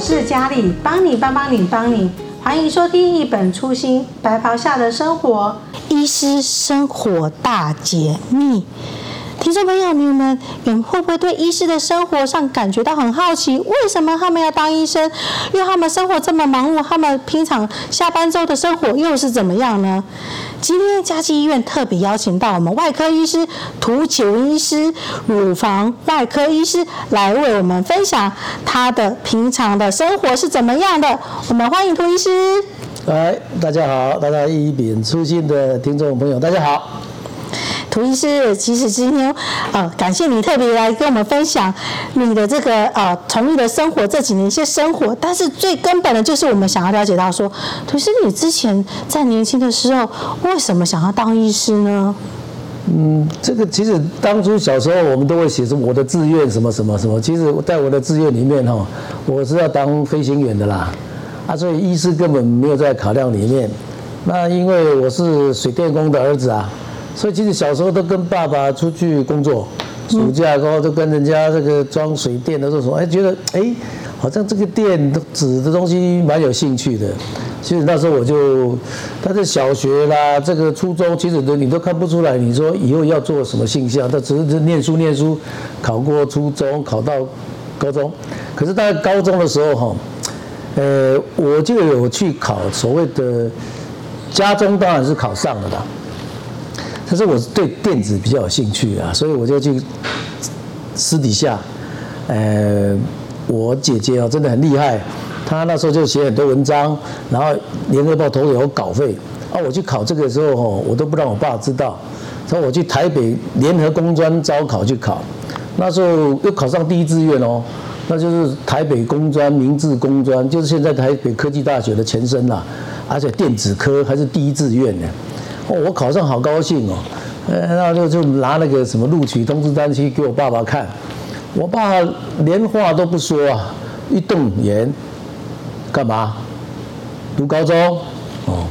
是佳丽，帮你帮帮你帮你，欢迎收听一本初心白袍下的生活，医师生活大解密。听众朋友，你们你们会不会对医师的生活上感觉到很好奇？为什么他们要当医生？因为他们生活这么忙碌，他们平常下班之后的生活又是怎么样呢？今天嘉基医院特别邀请到我们外科医师涂启文医师，乳房外科医师来为我们分享他的平常的生活是怎么样的。我们欢迎涂医师。来，大家好，大家一品初心的听众朋友，大家好。涂医师，其实今天，呃，感谢你特别来跟我们分享你的这个呃从医的生活这几年一些生活，但是最根本的就是我们想要了解到说，涂医师，你之前在年轻的时候为什么想要当医师呢？嗯，这个其实当初小时候我们都会写着我的志愿什么什么什么，其实在我的志愿里面哈，我是要当飞行员的啦，啊，所以医师根本没有在考量里面。那因为我是水电工的儿子啊。所以其实小时候都跟爸爸出去工作，暑假过后都跟人家这个装水电的这种，哎，觉得哎，好像这个电子的东西蛮有兴趣的。其实那时候我就，但是小学啦，这个初中，其实都你都看不出来，你说以后要做什么性向，他只是念书念书，考过初中，考到高中。可是到高中的时候哈，呃，我就有去考所谓的家中，当然是考上了的。可是我对电子比较有兴趣啊，所以我就去私底下，呃，我姐姐哦真的很厉害，她那时候就写很多文章，然后联合报头有稿费啊，我去考这个的时候哦，我都不让我爸知道，所以我去台北联合工专招考去考，那时候又考上第一志愿哦，那就是台北工专明治工专，就是现在台北科技大学的前身啦，而且电子科还是第一志愿呢。我考上好高兴哦，呃，然后就就拿那个什么录取通知单去给我爸爸看，我爸连话都不说啊，一瞪眼，干嘛？读高中？哦，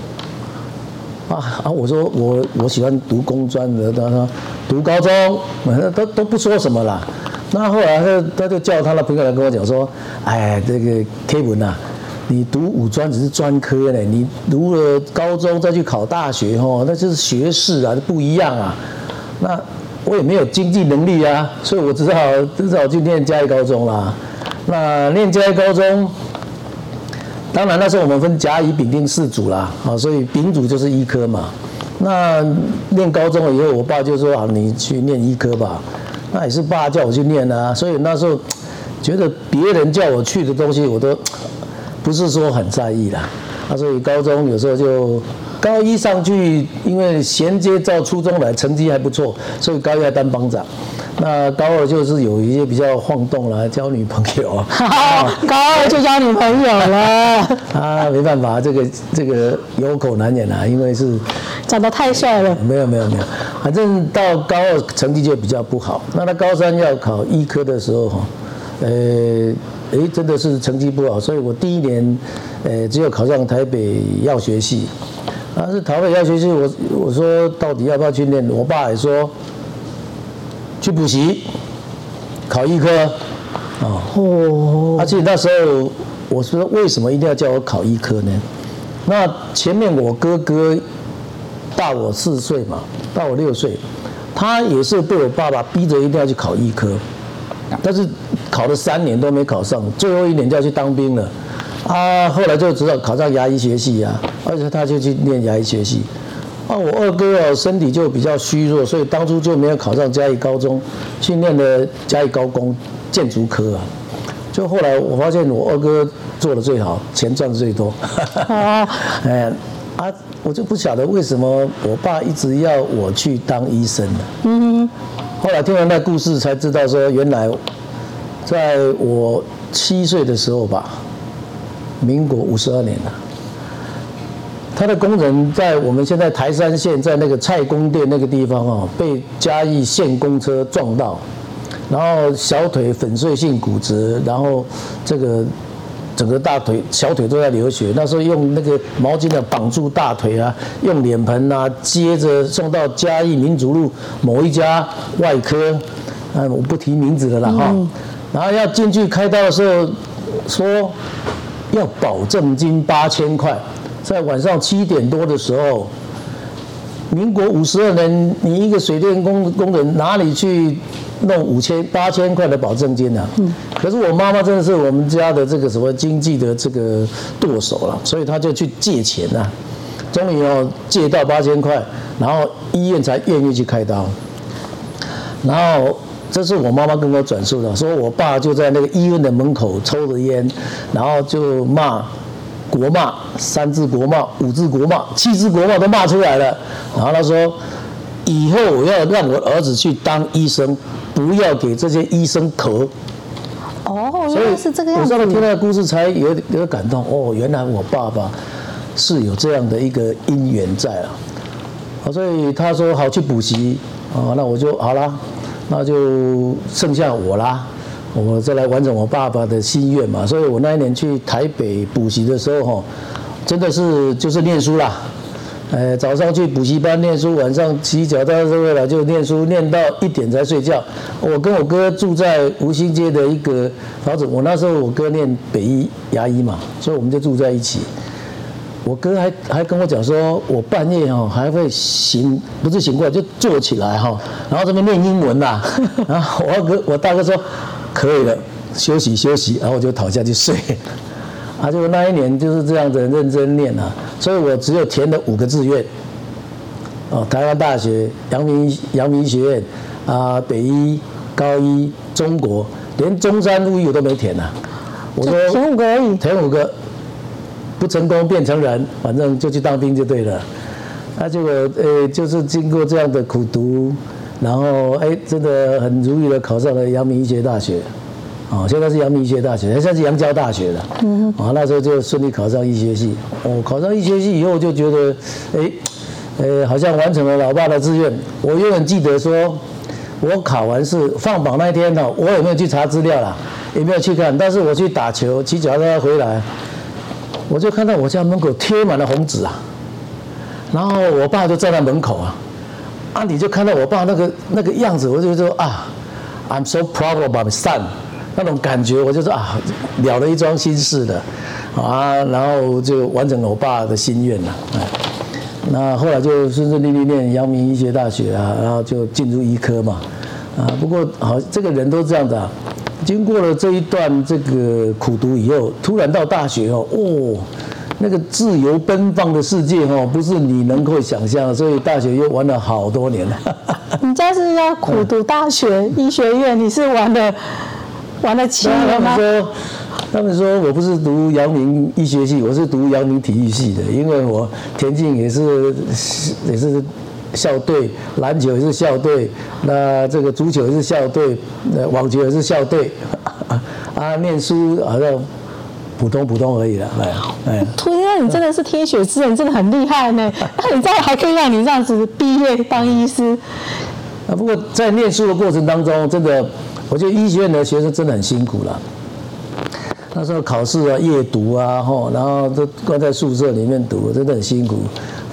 啊啊！我说我我喜欢读工专的，他说读高中，都都不说什么了。那后来他他就叫他的朋友来跟我讲说，哎，这个 Kevin 啊。你读五专只是专科嘞，你读了高中再去考大学哦，那就是学士啊，不一样啊。那我也没有经济能力啊，所以我只好只好去念嘉义高中啦。那念嘉义高中，当然那时候我们分甲乙丙丁四组啦，啊，所以丙组就是医科嘛。那念高中了以后，我爸就说啊，你去念医科吧。那也是爸叫我去念啊，所以那时候觉得别人叫我去的东西，我都。不是说很在意啦，啊，所以高中有时候就高一上去，因为衔接到初中来，成绩还不错，所以高一还当班长。那高二就是有一些比较晃动了，交女朋友啊。高二就交女朋友了。啊，没办法，这个这个有口难言啊，因为是长得太帅了。没有没有没有，反正到高二成绩就比较不好。那他高三要考医科的时候哈，呃。哎，真的是成绩不好，所以我第一年，呃，只有考上台北药学系。但，是台北药学系，我我说到底要不要去念？我爸也说，去补习，考医科，啊，哦，而且那时候我说为什么一定要叫我考医科呢？那前面我哥哥大我四岁嘛，大我六岁，他也是被我爸爸逼着一定要去考医科。但是考了三年都没考上，最后一年就要去当兵了，啊，后来就知道考上牙医学系啊，而且他就去念牙医学系，啊，我二哥啊身体就比较虚弱，所以当初就没有考上嘉义高中，去念的嘉义高工建筑科啊，就后来我发现我二哥做的最好，钱赚的最多，啊，哎，啊，我就不晓得为什么我爸一直要我去当医生呢？嗯。后来听完那故事才知道，说原来在我七岁的时候吧，民国五十二年了，他的工人在我们现在台山县在那个蔡公店那个地方啊，被嘉义县公车撞到，然后小腿粉碎性骨折，然后这个。整个大腿、小腿都在流血，那时候用那个毛巾呢绑住大腿啊，用脸盆啊接着送到嘉义民族路某一家外科，啊，我不提名字的了哈。然后要进去开刀的时候，说要保证金八千块，在晚上七点多的时候，民国五十二年，你一个水电工工人哪里去弄五千八千块的保证金呢？嗯。可是我妈妈真的是我们家的这个什么经济的这个舵手了，所以她就去借钱呐，终于要借到八千块，然后医院才愿意去开刀。然后这是我妈妈跟我转述的，说我爸就在那个医院的门口抽着烟，然后就骂。国骂三字国骂五字国骂七字国骂都骂出来了，然后他说，以后我要让我儿子去当医生，不要给这些医生咳。哦，原来是这个样子。我上次听那个故事才有有点感动。哦，原来我爸爸是有这样的一个因缘在啊。所以他说好去补习，啊，那我就好啦，那就剩下我啦。我再来完成我爸爸的心愿嘛，所以我那一年去台北补习的时候，哈，真的是就是念书啦，呃，早上去补习班念书，晚上骑脚踏车回来就念书，念到一点才睡觉。我跟我哥住在吴兴街的一个房子，我那时候我哥念北医牙医嘛，所以我们就住在一起。我哥还还跟我讲说，我半夜哈还会醒，不是醒过来就坐起来哈，然后这边念英文呐，然后我哥我大哥说。可以了，休息休息，然后我就躺下去睡。啊，就那一年就是这样子认真念啊，所以我只有填了五个志愿。哦，台湾大学、阳明阳明医学院啊，北医、高医、中国，连中山陆医我都没填呐。我说填五个而已，填五个，不成功变成人，反正就去当兵就对了。那结果呃，就是经过这样的苦读。然后哎，真的很如意的考上了阳明医学大学，啊，现在是阳明医学大学，现在是阳交大学了，嗯，啊，那时候就顺利考上医学系，哦，考上医学系以后就觉得，哎，呃，好像完成了老爸的志愿。我永远记得说，我考完试放榜那天呢，我有没有去查资料啦？也没有去看，但是我去打球，骑脚踏车回来，我就看到我家门口贴满了红纸啊，然后我爸就站在门口啊。那！你就看到我爸那个那个样子，我就说啊，I'm so proud of my son，那种感觉，我就说啊，了了一桩心事的，啊，然后就完成了我爸的心愿了，哎，那后来就顺顺利利念阳明医学大学啊，然后就进入医科嘛，啊，不过好，这个人都这样子啊，经过了这一段这个苦读以后，突然到大学哦，哦。那个自由奔放的世界哦，不是你能够想象，所以大学又玩了好多年了。你家是要苦读大学医学院，你是玩了玩了七年吗？他们说，他们说我不是读阳明医学系，我是读阳明体育系的，因为我田径也是也是校队，篮球也是校队，那这个足球也是校队，那网球也是校队，啊，念书好像。普通普通而已了，哎哎。突然，你真的是天选之人，真的很厉害呢。那你这样还可以让你这样子毕业当医师？啊，不过在念书的过程当中，真的，我觉得医学院的学生真的很辛苦了。那时候考试啊，夜读啊，吼，然后都关在宿舍里面读，真的很辛苦。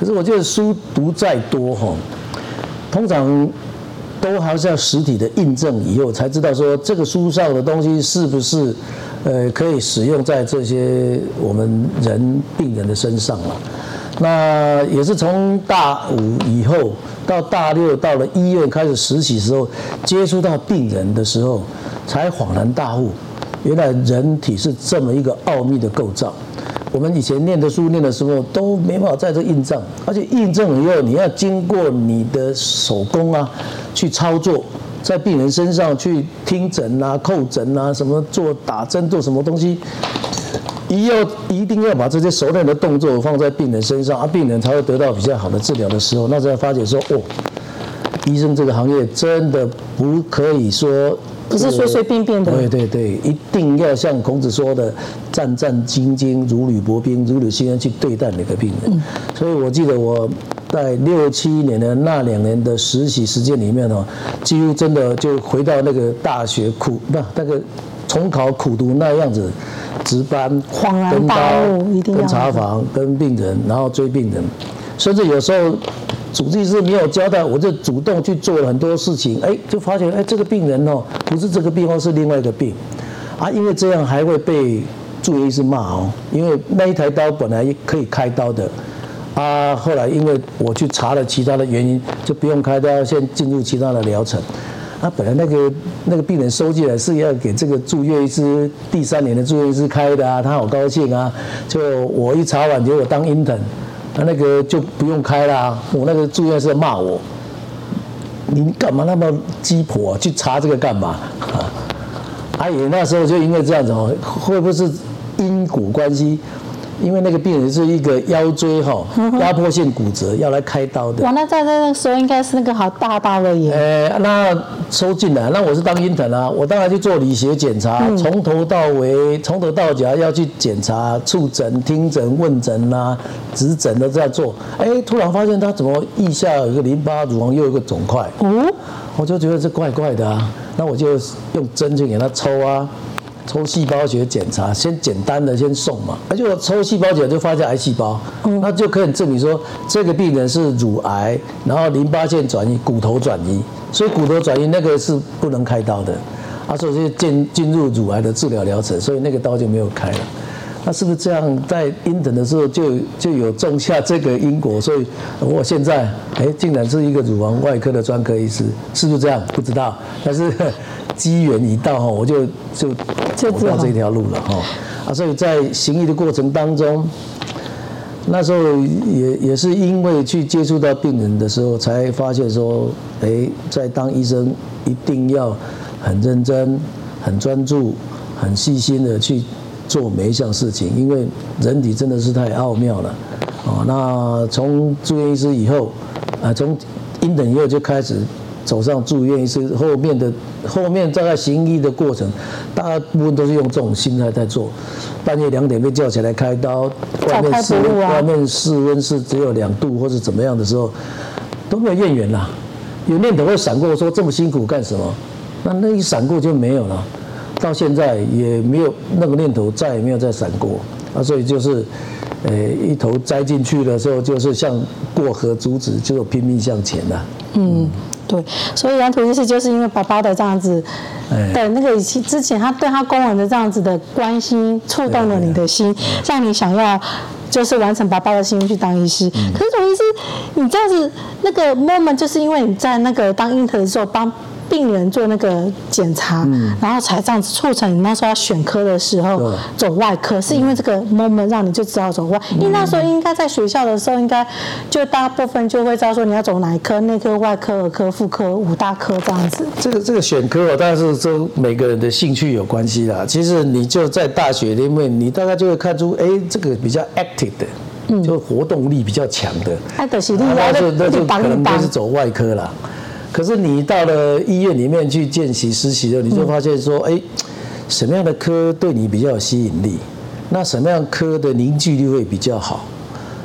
可是我觉得书读再多，吼，通常都还是要实体的印证以后，才知道说这个书上的东西是不是。呃，可以使用在这些我们人病人的身上了。那也是从大五以后到大六，到了医院开始实习时候，接触到病人的时候，才恍然大悟，原来人体是这么一个奥秘的构造。我们以前念的书念的时候都没办法在这印证，而且印证以后，你要经过你的手工啊去操作。在病人身上去听诊啊、叩诊啊，什么做打针做什么东西，一要一定要把这些熟练的动作放在病人身上，啊，病人才会得到比较好的治疗的时候，那才发觉说，哦，医生这个行业真的不可以说不是随随便便的，对对对，一定要像孔子说的，战战兢兢，如履薄冰，如履薄冰去对待每个病人。所以我记得我。在六七年的那两年的实习时间里面哦，几乎真的就回到那个大学苦不那个重考苦读那样子，值班、跟刀、跟查房、跟病人，然后追病人，甚至有时候主治医师没有交代，我就主动去做了很多事情，哎，就发现哎这个病人哦不是这个病，或是另外一个病，啊，因为这样还会被住院医师骂哦，因为那一台刀本来可以开刀的，啊，后来因为我去查了其他的原因，就不用开刀，先进入其他的疗程。啊，本来那个那个病人收进来是要给这个住院医师第三年的住院医师开的啊，他好高兴啊，就我一查完结果当 intern，他那个就不用开啦，啊，我那个住院医师骂我。你干嘛那么鸡婆啊？去查这个干嘛？啊，阿姨那时候就因为这样子哦，会不会是因果关系？因为那个病人是一个腰椎哈压迫性骨折，要来开刀的。哇，那在那个时候应该是那个好大刀了耶。呃，那收进来，那我是当 intern 啊，我当然去做理学检查，从头到尾，从头到脚要去检查、触诊、听诊、问诊啊，指诊都在做。哎，突然发现他怎么腋下有一个淋巴，乳房又有一个肿块。哦，我就觉得这怪怪的啊，那我就用针去给他抽啊。抽细胞学检查，先简单的先送嘛，而且我抽细胞检就发现癌细胞，那就可以证明说这个病人是乳癌，然后淋巴腺转移、骨头转移，所以骨头转移那个是不能开刀的，啊，所以就进进入乳癌的治疗疗程，所以那个刀就没有开了。那是不是这样？在 intern 的时候就就有种下这个因果，所以我现在哎，竟然是一个乳房外科的专科医师，是不是这样？不知道，但是机缘一到哈，我就就走到这条路了哈。啊，所以在行医的过程当中，那时候也也是因为去接触到病人的时候，才发现说，哎，在当医生一定要很认真、很专注、很细心的去。做每一项事情，因为人体真的是太奥妙了，哦，那从住院医师以后，啊，从 intern 以后就开始走上住院医师，后面的后面大概行医的过程，大部分都是用这种心态在做，半夜两点被叫起来开刀，外面室外面室温是只有两度或者怎么样的时候，都没有怨言啦，有念头会闪过说这么辛苦干什么？那那一闪过就没有了。到现在也没有那个念头，再也没有再闪过啊！所以就是，呃，一头栽进去的时候，就是像过河卒子，就拼命向前了。嗯，对。所以杨土医师就是因为爸爸的这样子的那个之前他对他公文的这样子的关心，触动了你的心，让你想要就是完成爸爸的心愿去当医师。可是总医师，你这样子那个 moment 就是因为你在那个当 intern 的时候帮。病人做那个检查，嗯、然后才这样子促成你那时候要选科的时候走外科，是因为这个 moment 让你就知道走外。因为那时候应该在学校的时候，应该就大部分就会知道说你要走哪一科，内科、外科、儿科、妇科五大科这样子。这个这个选科哦，当然是跟每个人的兴趣有关系啦。其实你就在大学里面，你大概就会看出，哎，这个比较 active 的，嗯，就活动力比较强的，那就那就可能就是走外科了。可是你到了医院里面去见习实习的时候，你就发现说，哎，什么样的科对你比较有吸引力？那什么样科的凝聚力会比较好？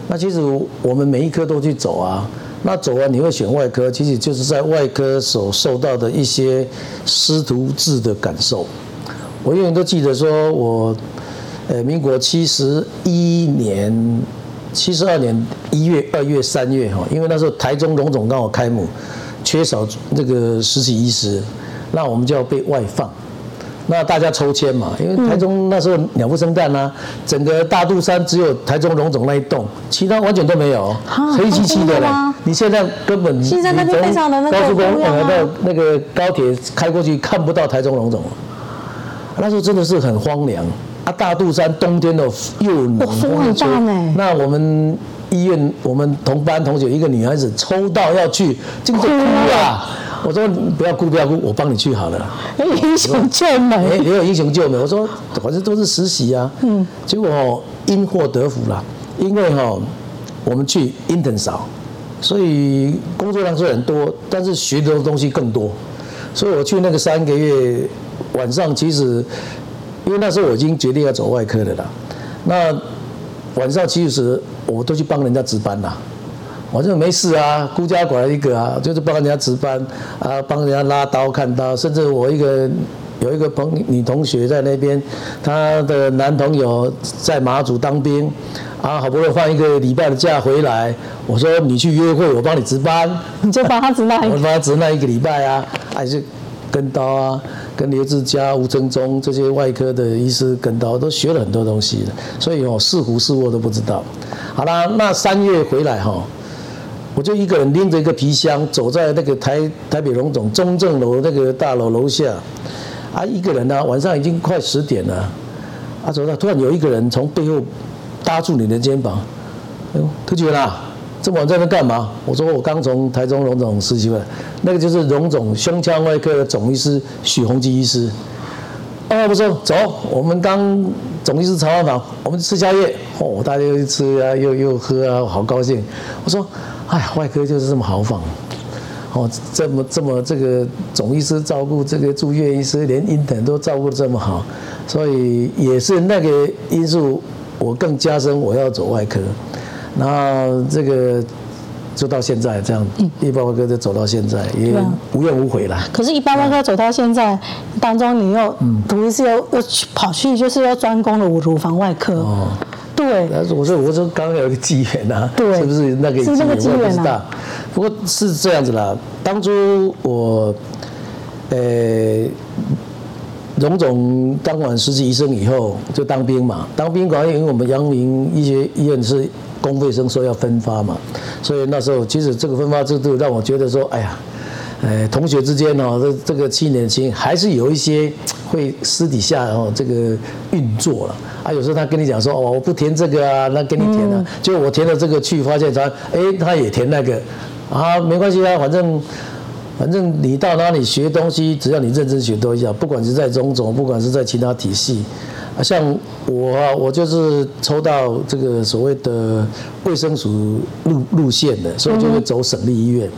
那其实我们每一科都去走啊。那走完你会选外科，其实就是在外科所受到的一些师徒制的感受。我永远都记得说，我呃，民国七十一年、七十二年一月、二月、三月哈，因为那时候台中荣总刚好开幕。缺少这个实习医师，那我们就要被外放。那大家抽签嘛，因为台中那时候鸟不生蛋啊，整个大肚山只有台中荣总那一栋，其他完全都没有，黑漆漆的嘞。你现在根本你从高速公路到那个高铁开过去看不到台中荣总，那时候真的是很荒凉啊！大肚山冬天的又冷，风很大呢。那我们。医院，我们同班同学一个女孩子抽到要去，就哭啊！我说不要哭，不要哭，我帮你去好了。英雄救美，也有英雄救美。我说反正都是实习啊。嗯。结果因祸得福了，因为哈我们去 intern 少，所以工作量虽然多，但是学的东西更多。所以我去那个三个月晚上，其实因为那时候我已经决定要走外科的了，那晚上其实。我都去帮人家值班呐，我就没事啊，孤家寡人一个啊，就是帮人家值班啊，帮人家拉刀看刀，甚至我一个有一个朋女同学在那边，她的男朋友在马祖当兵，啊，好不容易放一个礼拜的假回来，我说你去约会，我帮你值班，你就帮他值那，我帮他值那一个礼拜啊，还是跟刀啊，跟刘志佳、吴峥中这些外科的医师跟刀，都学了很多东西的，所以哦，是福是祸都不知道。好啦，那三月回来哈，我就一个人拎着一个皮箱，走在那个台台北荣总中正楼那个大楼楼下，啊，一个人呢、啊，晚上已经快十点了，啊，走到突然有一个人从背后搭住你的肩膀，哎呦，特觉啦。这么晚在那干嘛？我说我刚从台中荣总实习回来，那个就是荣总胸腔外科的总医师许宏基医师。哦，不说走，我们刚总医师查完房，我们吃宵夜。哦，大家又吃啊，又又喝啊，好高兴。我说，哎，外科就是这么豪放。哦，这么这么这个总医师照顾这个住院医师，连 intern 都照顾得这么好，所以也是那个因素，我更加深我要走外科。然后这个就到现在这样，一八八哥就走到现在，也无怨无悔了。可是，一八八哥走到现在当中，你又等于是又又跑去就是要专攻了乳房外科。哦，对。我说我说刚刚有一个机缘呐，对，是不是那个机缘？是那个机缘啊。不过是这样子啦，当初我呃荣总当完实习医生以后就当兵嘛，当兵管因为我们阳明医学医院是。公费生说要分发嘛，所以那时候其实这个分发制度让我觉得说，哎呀，呃，同学之间哦，这这个七年轻还是有一些会私底下哦这个运作了。啊。有时候他跟你讲说，哦，我不填这个啊，那给你填啊，结果我填了这个去，发现他哎他也填那个。啊，没关系啊，反正反正你到哪里学东西，只要你认真学都一样，不管是在中总，不管是在其他体系。啊，像我啊，我就是抽到这个所谓的卫生署路路线的，所以就会走省立医院。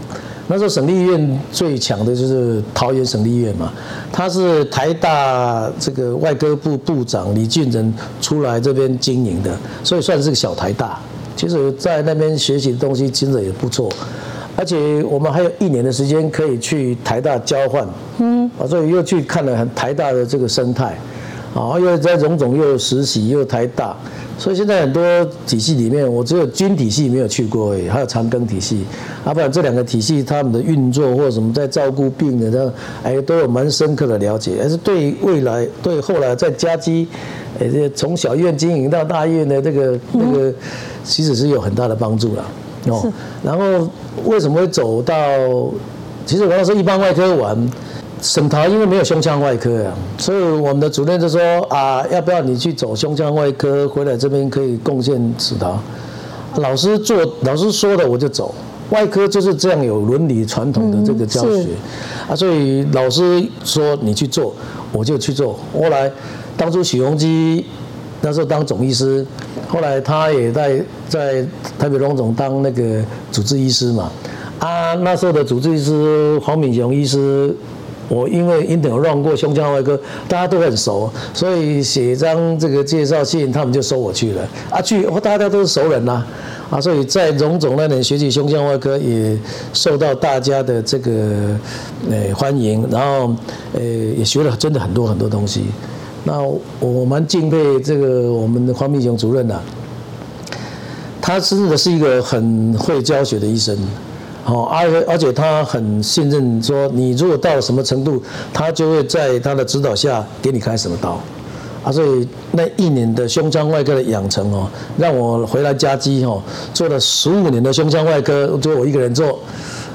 那时候省立医院最强的就是桃园省立医院嘛，他是台大这个外科部部长李俊仁出来这边经营的，所以算是个小台大。其实，在那边学习的东西其实也不错，而且我们还有一年的时间可以去台大交换，嗯，啊，所以又去看了台大的这个生态。啊，又在荣总又实习又台大，所以现在很多体系里面，我只有军体系没有去过而已，还有长庚体系，啊，不然这两个体系他们的运作或者什么在照顾病人的，哎，都有蛮深刻的了解，还是对未来对后来在家基，哎，这从小医院经营到大医院的这个那个，其实是有很大的帮助了。哦，然后为什么会走到？其实我要说一般外科玩。省桃因为没有胸腔外科啊，所以我们的主任就说啊，要不要你去走胸腔外科，回来这边可以贡献省桃。老师做老师说的我就走，外科就是这样有伦理传统的这个教学啊，所以老师说你去做，我就去做。后来当初许宏基那时候当总医师，后来他也在在台北荣总当那个主治医师嘛，啊，那时候的主治医师黄敏雄医师。我因为 i n t e r 过胸腔外科，大家都很熟，所以写一张这个介绍信，他们就收我去了。啊，去，大家都是熟人呐，啊，所以在荣总那年学习胸腔外科，也受到大家的这个呃欢迎，然后呃也学了真的很多很多东西。那我蛮敬佩这个我们的黄敏雄主任呐，他真的是一个很会教学的医生。好，而而且他很信任，说你如果到了什么程度，他就会在他的指导下给你开什么刀，啊，所以那一年的胸腔外科的养成哦，让我回来嘉基哦，做了十五年的胸腔外科，就我一个人做，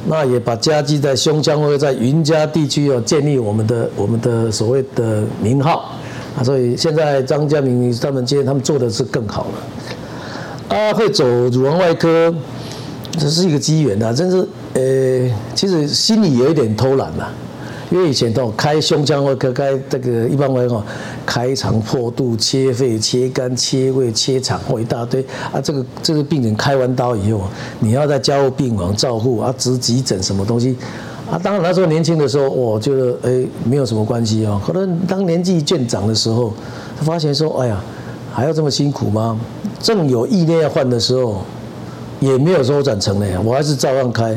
那也把嘉基在胸腔外科在云嘉地区哦建立我们的我们的所谓的名号，所以现在张家明他们今天他们做的是更好了，啊，会走乳房外科。这是一个机缘呐，真是，呃，其实心里有一点偷懒呐，因为以前都开胸腔外科，开这个一般外科，开肠破肚、切肺、切肝、切胃、切肠，或一大堆啊。这个这个病人开完刀以后，你要在加护病房照护啊，值急诊什么东西啊？当然那时候年轻的时候，我觉得哎，没有什么关系哦。可能当年纪渐长的时候，他发现说，哎呀，还要这么辛苦吗？正有意念要换的时候。也没有说转成了呀，我还是照样开。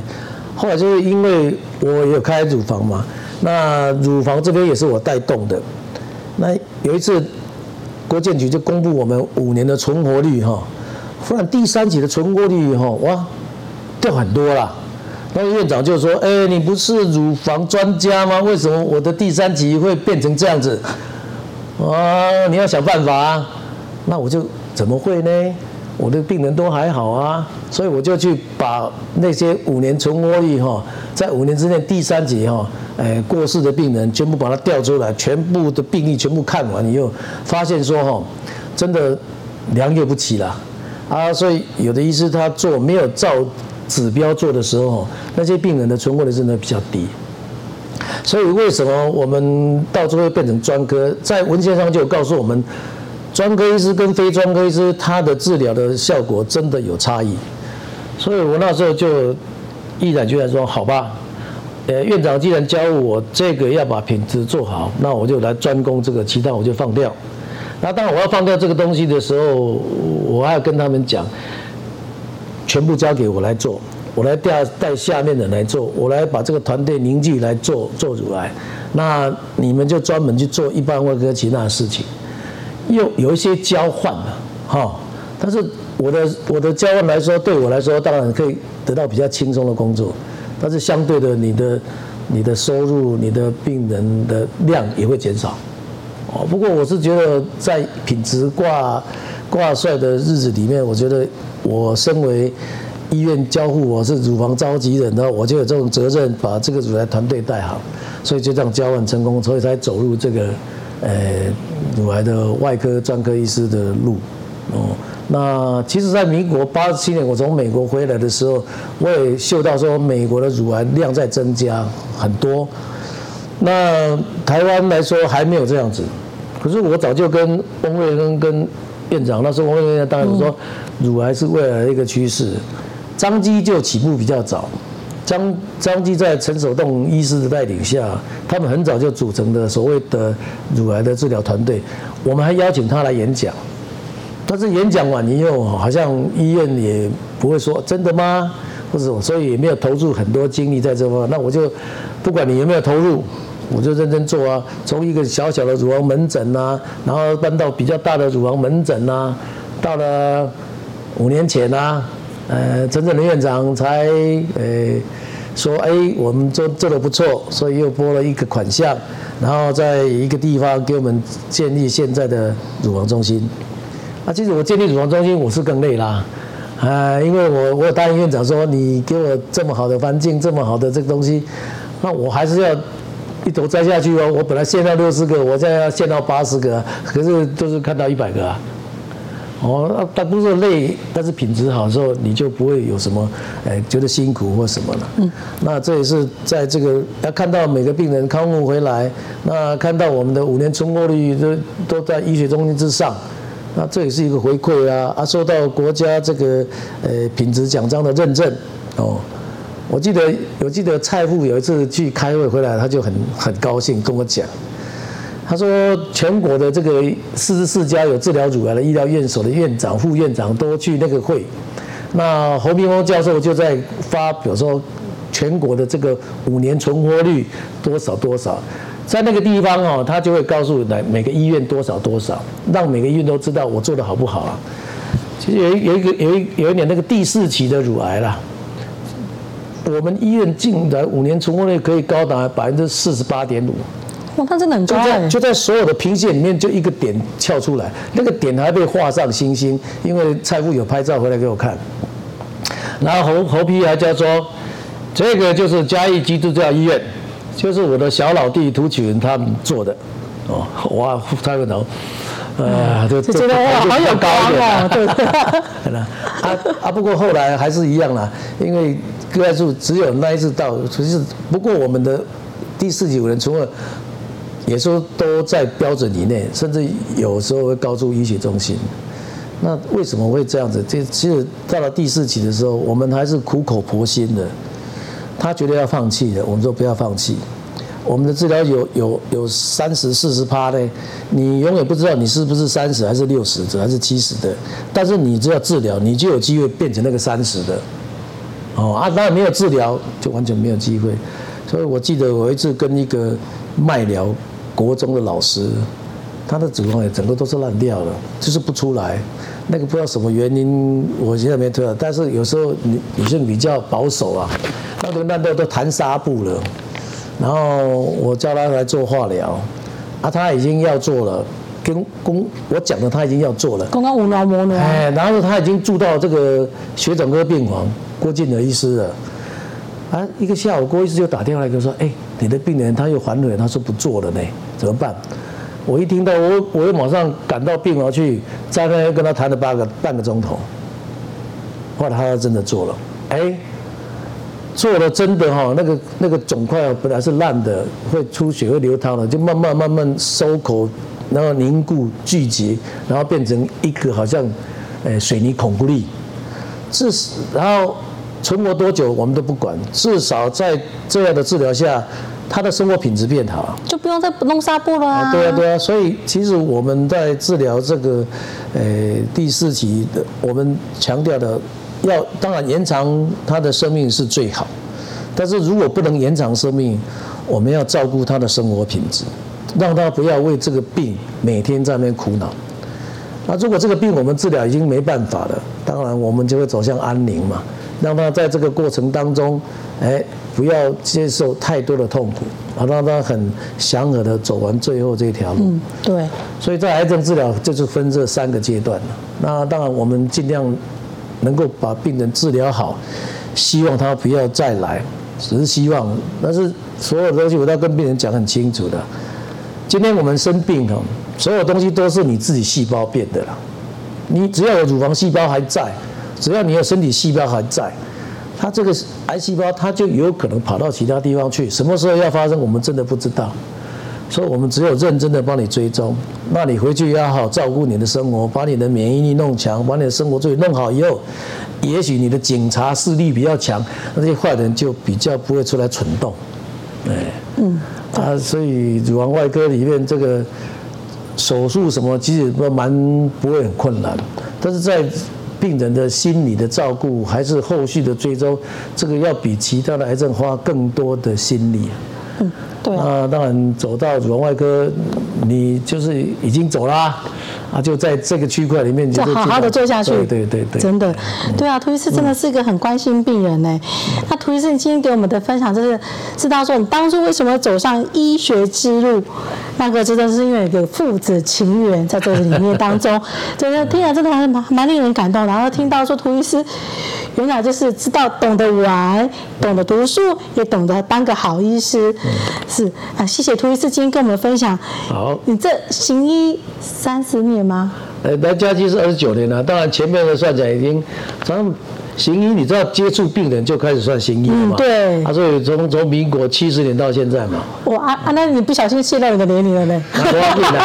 后来就是因为我有开乳房嘛，那乳房这边也是我带动的。那有一次，国健局就公布我们五年的存活率哈，忽然第三级的存活率哈，哇，掉很多了。那院长就说：“哎，你不是乳房专家吗？为什么我的第三级会变成这样子？啊，你要想办法啊！那我就怎么会呢？我的病人都还好啊，所以我就去把那些五年存活率哈，在五年之内第三级哈，哎过世的病人全部把它调出来，全部的病例全部看完以后，发现说哈，真的良莠不齐了啊！所以有的医师他做没有照。”指标做的时候，那些病人的存活率真的比较低，所以为什么我们到最后变成专科？在文献上就有告诉我们，专科医师跟非专科医师他的治疗的效果真的有差异。所以我那时候就毅然决然说：“好吧，呃，院长既然教我这个要把品质做好，那我就来专攻这个，其他我就放掉。那当我要放掉这个东西的时候，我还要跟他们讲。”全部交给我来做，我来带带下面的人来做，我来把这个团队凝聚来做做出来。那你们就专门去做一般外科其他的事情，又有一些交换了，哈。但是我的我的交换来说，对我来说当然可以得到比较轻松的工作，但是相对的，你的你的收入、你的病人的量也会减少。哦，不过我是觉得在品质挂挂帅的日子里面，我觉得。我身为医院交付我是乳房召集人的，我就有这种责任，把这个乳癌团队带好，所以就这样交换成功，所以才走入这个呃乳癌的外科专科医师的路。哦，那其实，在民国八十七年我从美国回来的时候，我也嗅到说美国的乳癌量在增加很多，那台湾来说还没有这样子，可是我早就跟翁瑞恩跟院长那时候翁瑞恩当然说。嗯乳癌是未来的一个趋势，张基就起步比较早，张张基在陈守栋医师的带领下，他们很早就组成的所谓的乳癌的治疗团队，我们还邀请他来演讲，但是演讲完以后，好像医院也不会说真的吗？或者所以也没有投入很多精力在这方面，那我就不管你有没有投入，我就认真做啊，从一个小小的乳房门诊呐，然后搬到比较大的乳房门诊呐，到了。五年前呢、啊，呃，陈正林院长才呃说，哎，我们做做的不错，所以又拨了一个款项，然后在一个地方给我们建立现在的乳房中心。啊，其实我建立乳房中心我是更累啦，啊，因为我我答应院长说，你给我这么好的环境，这么好的这个东西，那我还是要一头栽下去哦。我本来限到六十个，我再要限到八十个，可是都是看到一百个啊。哦，但不是累，但是品质好的时候，你就不会有什么，哎，觉得辛苦或什么了。嗯，那这也是在这个要看到每个病人康复回来，那看到我们的五年存活率都都在医学中心之上，那这也是一个回馈啊，啊，受到国家这个呃品质奖章的认证。哦，我记得我记得蔡副有一次去开会回来，他就很很高兴跟我讲。他说，全国的这个四十四家有治疗乳癌的医疗院所的院长、副院长都去那个会。那侯明峰教授就在发表说，全国的这个五年存活率多少多少，在那个地方哦，他就会告诉来每个医院多少多少，让每个医院都知道我做的好不好啊。其实有有一个有一有一年那个第四期的乳癌啦，我们医院进来五年存活率可以高达百分之四十八点五。哇，他真的很高哎！就在所有的平线里面，就一个点跳出来，那个点还被画上星星，因为蔡副有拍照回来给我看。然后侯侯批还叫说，这个就是嘉义基督教医院，就是我的小老弟涂启文他们做的。哦，哇，蔡副头，呃，就这个哇，好有高哦，对不对？啊啊，不过后来还是一样啦，因为个案数只有那一次到，其实不过我们的第四级五人除了。也说都在标准以内，甚至有时候会高出医学中心。那为什么会这样子？这其实到了第四期的时候，我们还是苦口婆心的。他觉得要放弃的，我们说不要放弃。我们的治疗有有有三十四十趴的，你永远不知道你是不是三十还是六十的还是七十的。但是你只要治疗，你就有机会变成那个三十的。哦啊，当然没有治疗就完全没有机会。所以我记得我一次跟一个卖疗。国中的老师，他的子宫也整个都是烂掉了，就是不出来。那个不知道什么原因，我现在没推了。但是有时候女女性比较保守啊，那个烂豆都弹纱布了，然后我叫他来做化疗，啊，他已经要做了，跟公我讲的他已经要做了，刚刚无脑摸呢，哎，然后他已经住到这个血肿科病房，郭靖的医师了，啊，一个下午郭医师就打电话来跟我说，哎，你的病人他又反悔，他说不做了呢，怎么办？我一听到我我又马上赶到病房去，在那又跟他谈了八个半个钟头，后来他真的做了，哎。做了真的哈，那个那个肿块本来是烂的，会出血会流汤的，就慢慢慢慢收口，然后凝固聚集，然后变成一个好像，诶水泥孔固力。至少然后存活多久我们都不管，至少在这样的治疗下，他的生活品质变好，就不用再弄纱布了啊。对啊对啊，所以其实我们在治疗这个，诶第四期的，我们强调的。要当然延长他的生命是最好，但是如果不能延长生命，我们要照顾他的生活品质，让他不要为这个病每天在那边苦恼。那如果这个病我们治疗已经没办法了，当然我们就会走向安宁嘛，让他在这个过程当中，哎，不要接受太多的痛苦，啊，让他很祥和的走完最后这条路。嗯，对。所以在癌症治疗就是分这三个阶段。那当然我们尽量。能够把病人治疗好，希望他不要再来，只是希望。但是所有东西我都要跟病人讲很清楚的。今天我们生病哈，所有东西都是你自己细胞变的啦。你只要有乳房细胞还在，只要你有身体细胞还在，它这个癌细胞它就有可能跑到其他地方去。什么时候要发生，我们真的不知道。所以我们只有认真的帮你追踪，那你回去要好好照顾你的生活，把你的免疫力弄强，把你的生活作息弄好以后，也许你的警察势力比较强，那些坏人就比较不会出来蠢动。哎，嗯，啊，所以乳房外科里面这个手术什么，其实都蛮不会很困难，但是在病人的心理的照顾，还是后续的追踪，这个要比其他的癌症花更多的心力。嗯。对啊，当然走到乳房外科，你就是已经走啦，啊，就在这个区块里面就好好的做下去。对对对对，真的，对啊，涂医师真的是一个很关心病人呢。那涂医师，你今天给我们的分享就是知道说你当初为什么走上医学之路，那个真的是因为有个父子情缘在这个里面当中，真的听了真的还蛮蛮令人感动。然后听到说涂医师。原来就是知道懂得玩，懂得读书，也懂得当个好医师。是啊，谢谢涂医师今天跟我们分享。好，你这行医三十年吗？呃，来嘉基是二十九年了，当然前面的算起来已经，咱。行医，你知道接触病人就开始算行医了吗？对。他说从从民国七十年到现在嘛。哇啊啊！那你不小心泄露你的年龄了呢？不要紧的，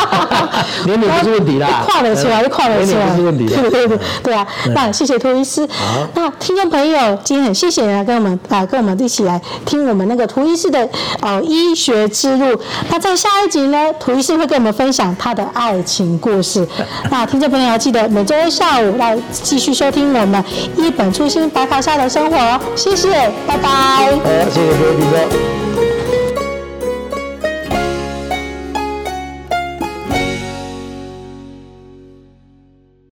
年龄不是问题啦。跨了出来，就跨了出来。年龄不是问题。对对对对啊！那谢谢涂医师。好。那听众朋友，今天很谢谢你来跟我们啊，跟我们一起来听我们那个涂医师的呃医学之路。那在下一集呢，涂医师会跟我们分享他的爱情故事。那听众朋友要记得每周一下午来继续收听我们一本初心白袍下的生活，谢谢，拜拜。好，谢谢各位听众。